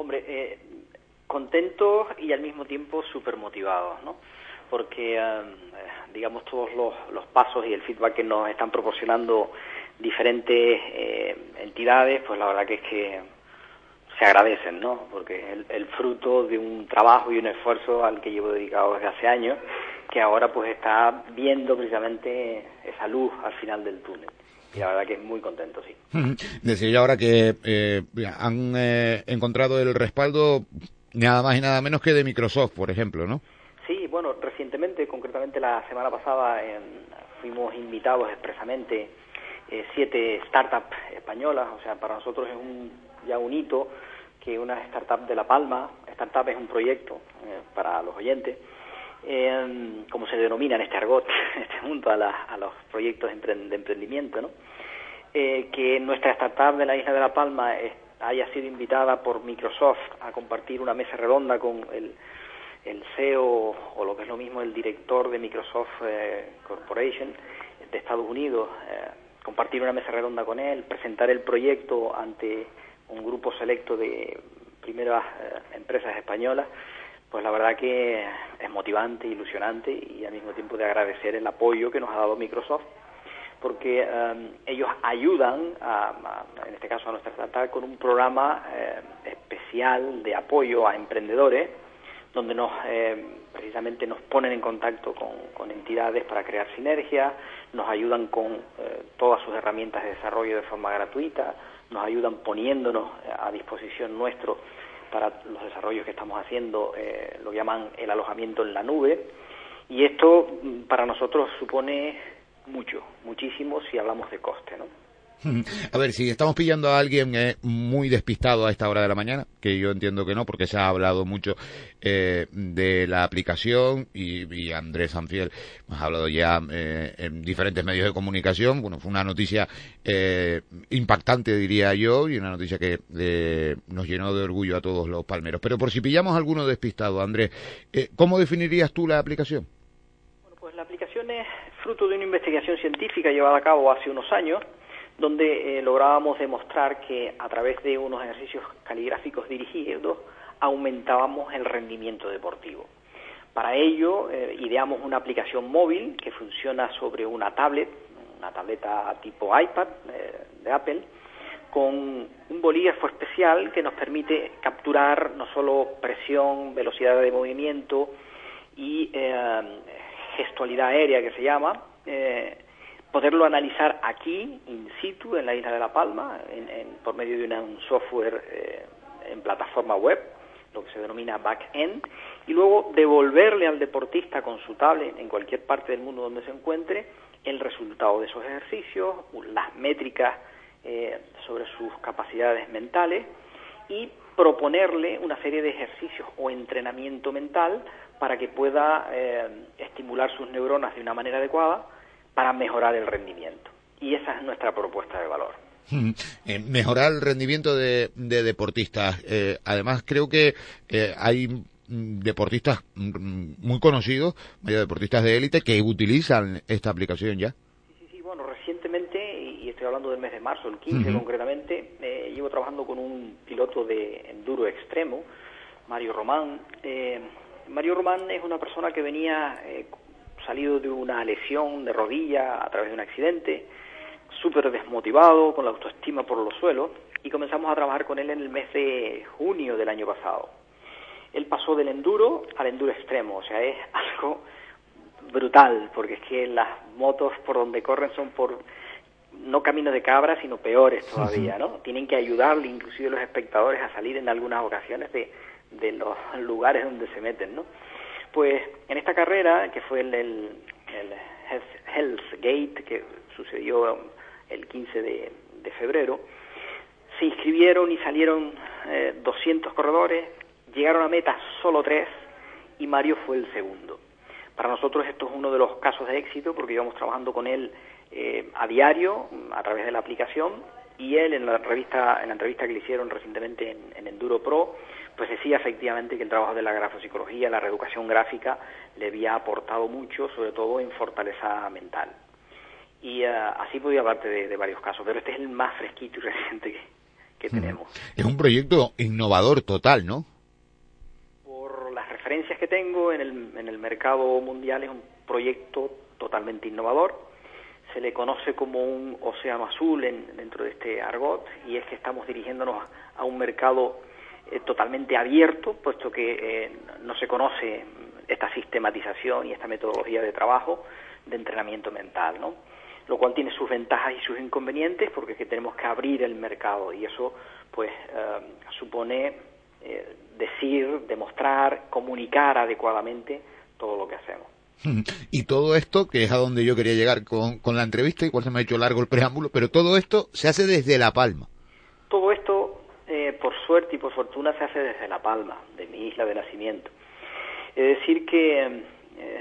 Hombre, eh, contentos y al mismo tiempo súper motivados, ¿no? Porque, eh, digamos, todos los, los, pasos y el feedback que nos están proporcionando diferentes eh, entidades, pues la verdad que es que se agradecen, ¿no? Porque el, el fruto de un trabajo y un esfuerzo al que llevo dedicado desde hace años, que ahora pues está viendo precisamente esa luz al final del túnel y la verdad que es muy contento, sí. Decía yo ahora que eh, han eh, encontrado el respaldo nada más y nada menos que de Microsoft, por ejemplo, ¿no? Sí, bueno, recientemente, concretamente la semana pasada, fuimos invitados expresamente eh, siete startups españolas, o sea, para nosotros es un, ya un hito que una startup de La Palma, startup es un proyecto eh, para los oyentes, eh, como se denomina en este argot, en este mundo, a, a los proyectos de emprendimiento, ¿no? Eh, que nuestra startup de la isla de La Palma haya sido invitada por Microsoft a compartir una mesa redonda con el, el CEO o lo que es lo mismo el director de Microsoft eh, Corporation de Estados Unidos, eh, compartir una mesa redonda con él, presentar el proyecto ante un grupo selecto de primeras eh, empresas españolas, pues la verdad que es motivante, ilusionante y al mismo tiempo de agradecer el apoyo que nos ha dado Microsoft, porque eh, ellos ayudan, a, en este caso a nuestra startup, con un programa eh, especial de apoyo a emprendedores, donde nos precisamente nos ponen en contacto con, con, entidades para crear sinergias, nos ayudan con todas sus herramientas de desarrollo de forma gratuita, nos ayudan poniéndonos a disposición nuestro para los desarrollos que estamos haciendo, eh, lo llaman el alojamiento en la nube, y esto mm, para nosotros supone mucho, muchísimo si hablamos de coste, ¿no? A ver, si estamos pillando a alguien eh, muy despistado a esta hora de la mañana, que yo entiendo que no, porque se ha hablado mucho eh, de la aplicación y, Andrés Sanfiel ha hablado ya eh, en diferentes medios de comunicación. Bueno, fue una noticia impactante, diría yo, y una noticia que nos llenó de orgullo a todos los palmeros. Pero por si pillamos a alguno despistado, Andrés, ¿cómo definirías tú la aplicación? Bueno, pues la aplicación es fruto de una investigación científica llevada a cabo hace unos años donde eh, lográbamos demostrar que a través de unos ejercicios caligráficos dirigidos aumentábamos el rendimiento deportivo. Para ello eh, ideamos una aplicación móvil que funciona sobre una tablet, una tableta tipo iPad eh, de Apple, con un bolígrafo especial que nos permite capturar no solo presión, velocidad de movimiento y gestualidad aérea que se llama, poderlo analizar aquí, in situ, en la isla de La Palma, por medio de un software eh, en plataforma web, lo que se denomina back-end, y luego devolverle al deportista con su tablet en cualquier parte del mundo donde se encuentre el resultado de esos ejercicios, las métricas eh, sobre sus capacidades mentales y proponerle una serie de ejercicios o entrenamiento mental para que pueda eh, estimular sus neuronas de una manera adecuada, para mejorar el rendimiento. Y esa es nuestra propuesta de valor. Eh, mejorar el rendimiento de, deportistas. Eh, además, creo que eh, hay deportistas muy conocidos, deportistas de élite, que utilizan esta aplicación ya. Sí, sí, bueno, recientemente, y estoy hablando del mes de marzo, el 15 concretamente, llevo trabajando con un piloto de enduro extremo, Mario Román. Mario Román es una persona que venía salido de una lesión de rodilla a través de un accidente, súper desmotivado, con la autoestima por los suelos, y comenzamos a trabajar con él en el mes de junio del año pasado. Él pasó del enduro al enduro extremo, o sea, es algo brutal, porque es que las motos por donde corren son por no caminos de cabra, sino peores todavía, ¿no? Tienen que ayudarle inclusive los espectadores a salir en algunas ocasiones de, de los lugares donde se meten, ¿no? Pues en esta carrera, que fue el, el, Hell's Gate, que sucedió el 15 de, febrero, se inscribieron y salieron 200 eh, corredores, llegaron a meta solo tres y Mario fue el segundo. Para nosotros esto es uno de los casos de éxito porque íbamos trabajando con él eh, a diario a través de la aplicación y él en la revista en la entrevista que le hicieron recientemente en Enduro Pro pues decía efectivamente que el trabajo de la grafopsicología, la reeducación gráfica, le había aportado mucho, sobre todo en fortaleza mental. Y uh, así podía hablarte de, de, varios casos, pero este es el más fresquito y reciente que, que tenemos. Es un proyecto innovador total, ¿no? Por las referencias que tengo en el, en el mercado mundial es un proyecto totalmente innovador. Se le conoce como un océano azul en, dentro de este argot y es que estamos dirigiéndonos a, un mercado eh, totalmente abierto, puesto que eh, no se conoce esta sistematización y esta metodología de trabajo de entrenamiento mental, ¿no? Lo cual tiene sus ventajas y sus inconvenientes porque es que tenemos que abrir el mercado y eso pues eh, supone eh, decir, demostrar, comunicar adecuadamente todo lo que hacemos. Y todo esto, que es a donde yo quería llegar con, con la entrevista, igual se me ha hecho largo el preámbulo, pero todo esto se hace desde La Palma. Todo esto, eh, por suerte y por fortuna, se hace desde La Palma, de mi isla de nacimiento. Es decir, que eh,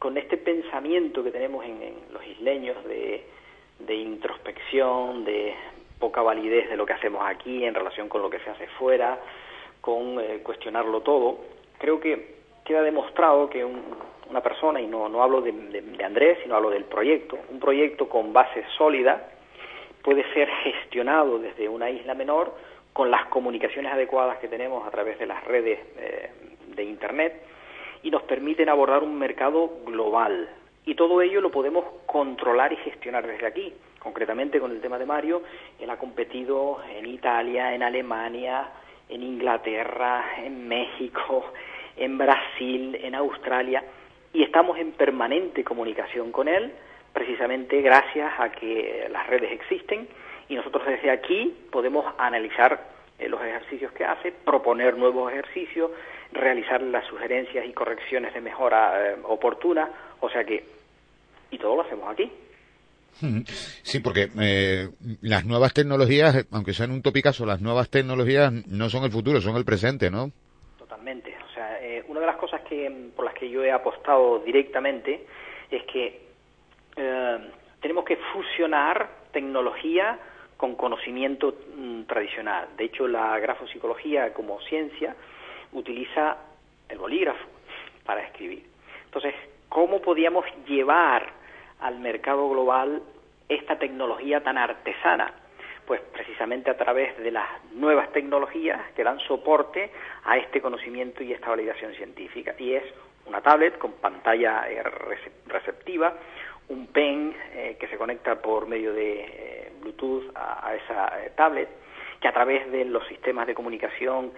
con este pensamiento que tenemos en, los isleños de, introspección, de poca validez de lo que hacemos aquí en relación con lo que se hace fuera, con eh, cuestionarlo todo, creo que queda demostrado que una persona, y no, no hablo de, de, Andrés, sino hablo del proyecto, un proyecto con base sólida puede ser gestionado desde una isla menor con las comunicaciones adecuadas que tenemos a través de las redes eh, de Internet y nos permiten abordar un mercado global. Y todo ello lo podemos controlar y gestionar desde aquí. Concretamente con el tema de Mario, él ha competido en Italia, en Alemania, en Inglaterra, en México, en Brasil, en Australia, y estamos en permanente comunicación con él, precisamente gracias a que las redes existen y nosotros desde aquí podemos analizar eh, los ejercicios que hace, proponer nuevos ejercicios, realizar las sugerencias y correcciones de mejora eh, oportunas, o sea que, y todo lo hacemos aquí. Sí, porque eh, las nuevas tecnologías, aunque sean un topicazo, las nuevas tecnologías no son el futuro, son el presente, ¿no? Totalmente. O sea, una de las cosas que por las que yo he apostado directamente es que tenemos que fusionar tecnología con conocimiento mm, tradicional. De hecho, la grafopsicología como ciencia utiliza el bolígrafo para escribir. Entonces, ¿cómo podíamos llevar al mercado global esta tecnología tan artesana? Pues precisamente a través de las nuevas tecnologías que dan soporte a este conocimiento y esta validación científica. Y es una tablet con pantalla eh, receptiva, un pen eh, que se conecta por medio de eh, Bluetooth a, esa eh, tablet, que a través de los sistemas de comunicación,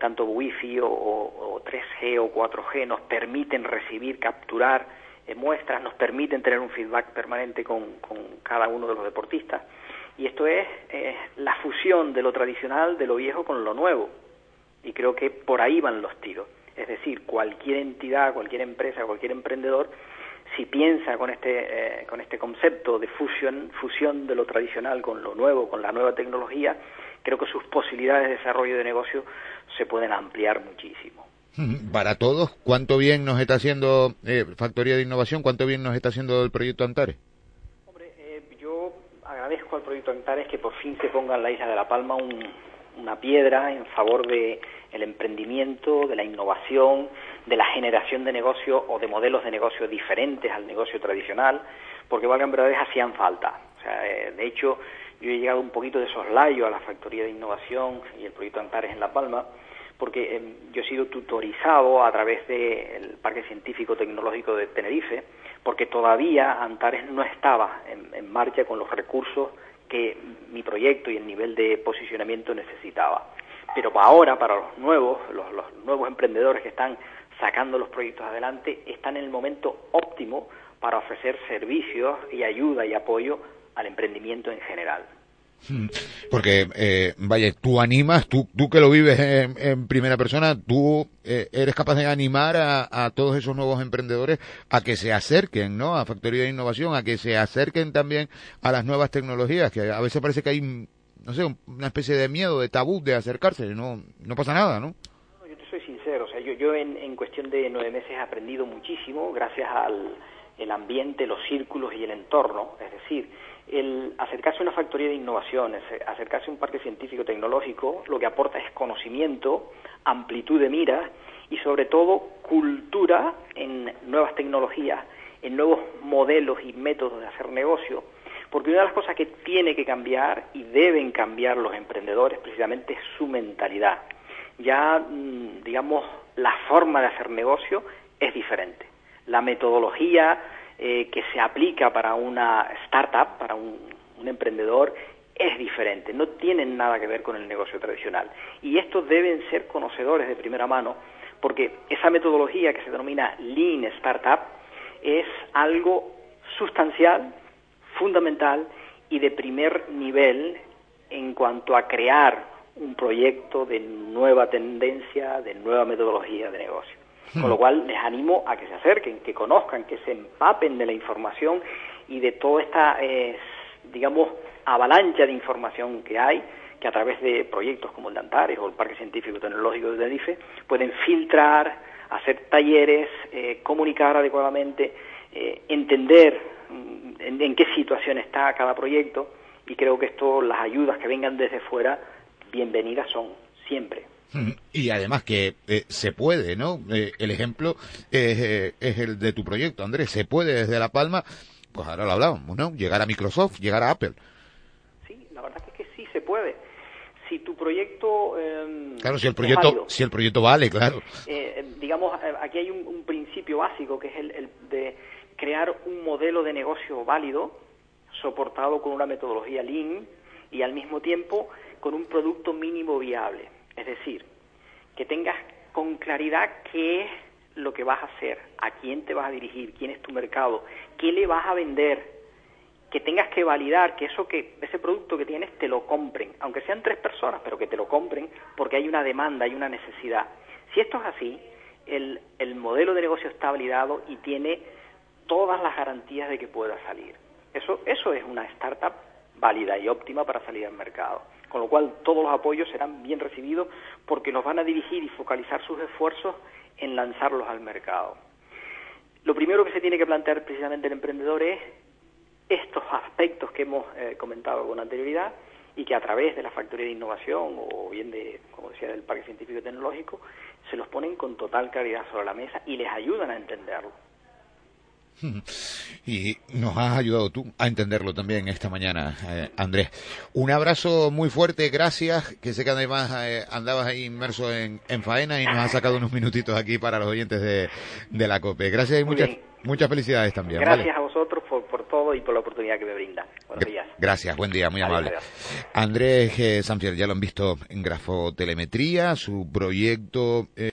tanto Wi-Fi o, 3G o 4G, nos permiten recibir, capturar muestras, nos permiten tener un feedback permanente con, con, cada uno de los deportistas. Y esto es la fusión de lo tradicional, de lo viejo con lo nuevo. Y creo que por ahí van los tiros. Es decir, cualquier entidad, cualquier empresa, cualquier emprendedor si piensa con este, eh, con este concepto de fusión, fusión de lo tradicional con lo nuevo, con la nueva tecnología, creo que sus posibilidades de desarrollo de negocio se pueden ampliar muchísimo. Para todos, ¿cuánto bien nos está haciendo eh, Factoría de Innovación? ¿Cuánto bien nos está haciendo el proyecto Antares? Hombre, eh, yo agradezco al proyecto Antares que por fin se ponga en la isla de La Palma una piedra en favor de el emprendimiento, de la innovación, de la generación de negocio o de modelos de negocio diferentes al negocio tradicional, porque valgan verdades hacían falta. O sea, eh, de hecho, yo he llegado un poquito de soslayo a la Factoría de Innovación y el proyecto Antares en La Palma, porque em, yo he sido tutorizado a través del Parque Científico Tecnológico de Tenerife, porque todavía Antares no estaba en, en marcha con los recursos que mi proyecto y el nivel de posicionamiento necesitaba pero ahora para los nuevos, los, nuevos emprendedores que están sacando los proyectos adelante, están en el momento óptimo para ofrecer servicios y ayuda y apoyo al emprendimiento en general. Hmm. Porque, eh, vaya, tú animas, tú, tú que lo vives en, primera persona, tú eh, eres capaz de animar a, a, todos esos nuevos emprendedores a que se acerquen, ¿no? A Factoría de Innovación, a que se acerquen también a las nuevas tecnologías, que a veces parece que hay no sé, una especie de miedo, de tabú de acercarse, no, no pasa nada, ¿no? yo te soy sincero, o sea, yo, en, en cuestión de nueve meses he aprendido muchísimo gracias al el ambiente, los círculos y el entorno, es decir, el acercarse a una factoría de innovaciones, acercarse a un parque científico tecnológico, lo que aporta es conocimiento, amplitud de mira y sobre todo cultura en nuevas tecnologías, en nuevos modelos y métodos de hacer negocio, Porque una de las cosas que tiene que cambiar y deben cambiar los emprendedores precisamente es su mentalidad. Ya, mm, digamos, la forma de hacer negocio es diferente. La metodología eh, que se aplica para una startup, para un, un emprendedor, es diferente, no tienen nada que ver con el negocio tradicional. Y estos deben ser conocedores de primera mano, porque esa metodología que se denomina Lean Startup es algo sustancial, fundamental y de primer nivel en cuanto a crear un proyecto de nueva tendencia, de nueva metodología de negocio. Con lo cual les animo a que se acerquen, que conozcan, que se empapen de la información y de toda esta, eh, digamos, avalancha de información que hay, que a través de proyectos como el de Antares o el Parque Científico Tecnológico de Tenerife pueden filtrar, hacer talleres, eh, comunicar adecuadamente, eh, entender mm, en, qué situación está cada proyecto y creo que esto, las ayudas que vengan desde fuera, bienvenidas son siempre. Y además que eh, se puede, ¿no? el ejemplo es, es el de tu proyecto, Andrés. Se puede desde La Palma, pues ahora lo hablábamos, ¿no? Llegar a Microsoft, llegar a Apple puede. Si tu proyecto... Em, claro, si el proyecto, si el proyecto vale, claro. Eh, eh, digamos, eh, aquí hay un, principio básico que es el, de crear un modelo de negocio válido, soportado con una metodología Lean y al mismo tiempo con un producto mínimo viable. Es decir, que tengas con claridad qué es lo que vas a hacer, a quién te vas a dirigir, quién es tu mercado, qué le vas a vender, que tengas que validar que eso que ese producto que tienes te lo compren, aunque sean tres personas, pero que te lo compren porque hay una demanda, hay una necesidad. Si esto es así, el, el modelo de negocio está validado y tiene todas las garantías de que pueda salir. Eso, eso es una startup válida y óptima para salir al mercado. Con lo cual todos los apoyos serán bien recibidos porque nos van a dirigir y focalizar sus esfuerzos en lanzarlos al mercado. Lo primero que se tiene que plantear precisamente el emprendedor es estos aspectos que hemos eh, comentado con anterioridad y que a través de la factoría de innovación o bien de, como decía, del Parque Científico y Tecnológico, se los ponen con total claridad sobre la mesa y les ayudan a entenderlo. Y nos has ayudado tú a entenderlo también esta mañana, eh, Andrés. Un abrazo muy fuerte, gracias, que sé que además eh, andabas ahí inmerso en, faena y nos has sacado unos minutitos aquí para los oyentes de, la COPE. Gracias y muchas, muchas felicidades también. Gracias a vosotros por, todo y por la oportunidad que me brinda. Buenos días. Gracias, buen día, muy amable. Andrés eh, Sanfier, ya lo han visto en Grafotelemetría, su proyecto...